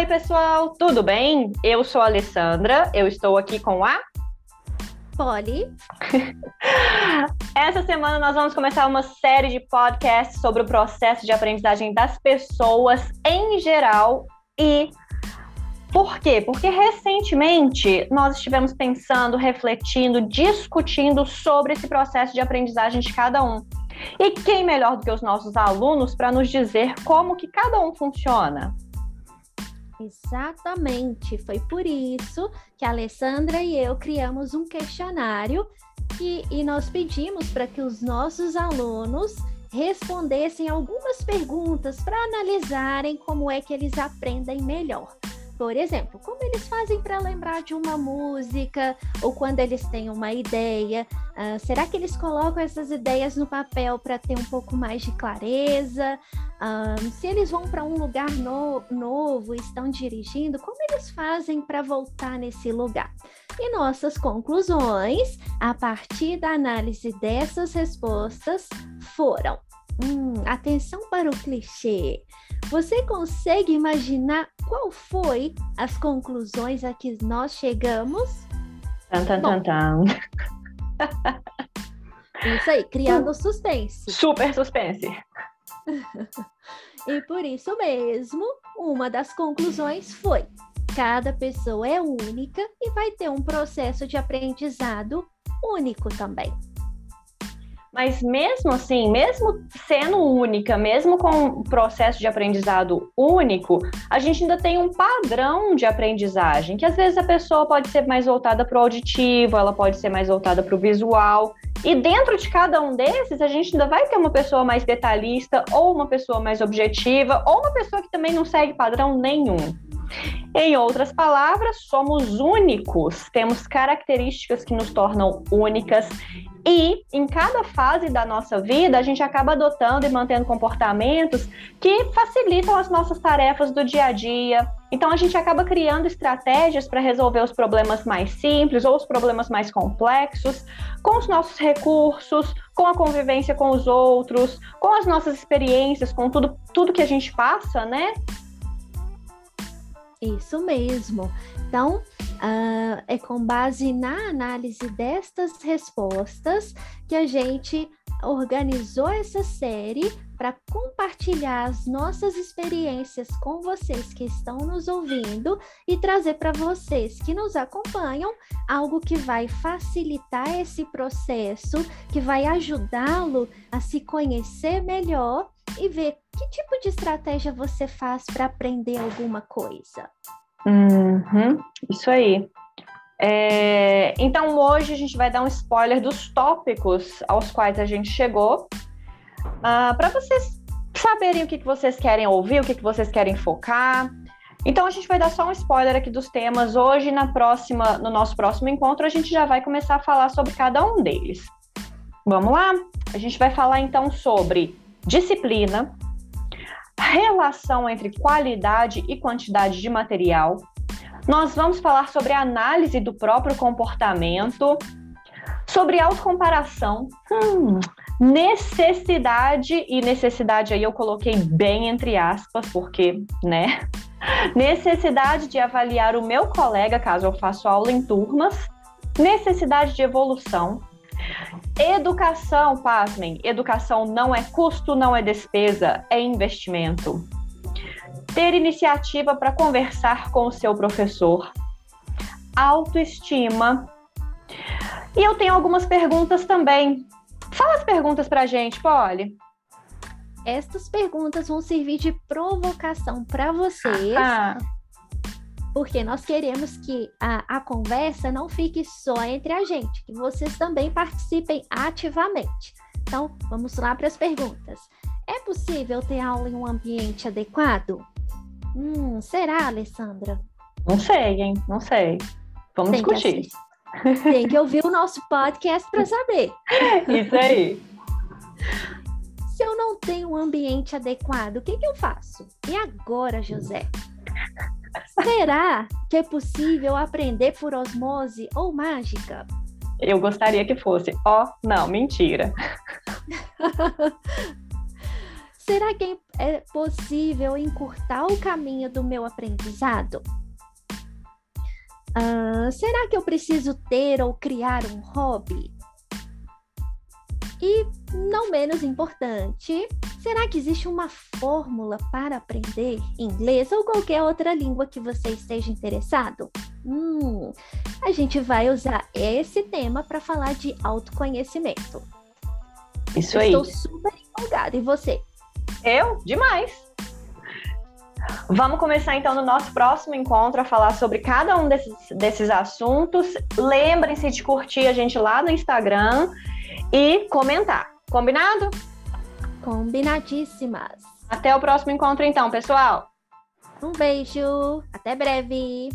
Oi, pessoal, tudo bem? Eu sou a Alessandra, eu estou aqui com a Polly. Essa semana nós vamos começar uma série de podcasts sobre o processo de aprendizagem das pessoas em geral e por quê? Porque recentemente nós estivemos pensando, refletindo, discutindo sobre esse processo de aprendizagem de cada um. E quem melhor do que os nossos alunos para nos dizer como que cada um funciona? Exatamente, foi por isso que a Alessandra e eu criamos um questionário e, nós pedimos para que os nossos alunos respondessem algumas perguntas para analisarem como é que eles aprendem melhor. Por exemplo, como eles fazem para lembrar de uma música ou quando eles têm uma ideia? Uh, será que eles colocam essas ideias no papel para ter um pouco mais de clareza? Uh, se eles vão para um lugar no novo estão dirigindo, como eles fazem para voltar nesse lugar? E nossas conclusões, a partir da análise dessas respostas, foram: hum, atenção para o clichê. Você consegue imaginar qual foi as conclusões a que nós chegamos? Tan, tan, Bom, tan, tan. Isso aí, criando suspense. Super suspense. e por isso mesmo, uma das conclusões foi: cada pessoa é única e vai ter um processo de aprendizado único também. Mas mesmo assim, mesmo sendo única, mesmo com um processo de aprendizado único, a gente ainda tem um padrão de aprendizagem, que às vezes a pessoa pode ser mais voltada para o auditivo, ela pode ser mais voltada para o visual. E dentro de cada um desses, a gente ainda vai ter uma pessoa mais detalhista, ou uma pessoa mais objetiva, ou uma pessoa que também não segue padrão nenhum. Em outras palavras, somos únicos, temos características que nos tornam únicas e em cada fase da nossa vida, a gente acaba adotando e mantendo comportamentos que facilitam as nossas tarefas do dia a dia. Então, a gente acaba criando estratégias para resolver os problemas mais simples ou os problemas mais complexos, com os nossos recursos, com a convivência com os outros, com as nossas experiências, com tudo, tudo que a gente passa, né? Isso mesmo. Então, uh, é com base na análise destas respostas que a gente organizou essa série para compartilhar as nossas experiências com vocês que estão nos ouvindo e trazer para vocês que nos acompanham algo que vai facilitar esse processo, que vai ajudá-lo a se conhecer melhor e ver que tipo de estratégia você faz para aprender alguma coisa. Uhum, isso aí. É, então, hoje a gente vai dar um spoiler dos tópicos aos quais a gente chegou, uh, ah, para vocês saberem o que, que vocês querem ouvir, o que, que vocês querem focar. Então, a gente vai dar só um spoiler aqui dos temas. Hoje, na próxima, no nosso próximo encontro, a gente já vai começar a falar sobre cada um deles. Vamos lá? A gente vai falar então sobre disciplina, relação entre qualidade e quantidade de material. Nós vamos falar sobre análise do próprio comportamento, sobre autocomparação, hum, necessidade, e necessidade aí eu coloquei bem entre aspas, porque, né? Necessidade de avaliar o meu colega caso eu faça aula em turmas, necessidade de evolução, Educação, pasmem, educação não é custo, não é despesa, é investimento. Ter iniciativa para conversar com o seu professor. Autoestima. E eu tenho algumas perguntas também. Fala as perguntas para a gente, Polly. Estas perguntas vão servir de provocação para vocês. Ah porque nós queremos que a, a conversa não fique só entre a gente, que vocês também participem ativamente. Então, vamos lá para as perguntas. É possível ter aula em um ambiente adequado? Hum, será, Alessandra? Não sei, hein? Não sei. Vamos Tem discutir. Que Tem que ouvir o nosso podcast para saber. Isso aí. Se eu não tenho um ambiente adequado, o que, que eu faço? E agora, José? Será que é possível aprender por osmose ou mágica? Eu gostaria que fosse. Ó, oh, não, mentira. Será que é possível encurtar o caminho do meu aprendizado? Uh, será que eu preciso ter ou criar um hobby? E, não menos importante, será que existe uma fórmula para aprender inglês ou qualquer outra língua que você esteja interessado? Hum, a gente vai usar esse tema para falar de autoconhecimento. Isso aí. Estou super empolgada. E você? Eu? Demais! Vamos começar então no nosso próximo encontro a falar sobre cada um desses, desses assuntos. Lembrem-se de curtir a gente lá no Instagram e comentar. Combinado? Combinadíssimas. Até o próximo encontro então, pessoal. Um beijo, até breve.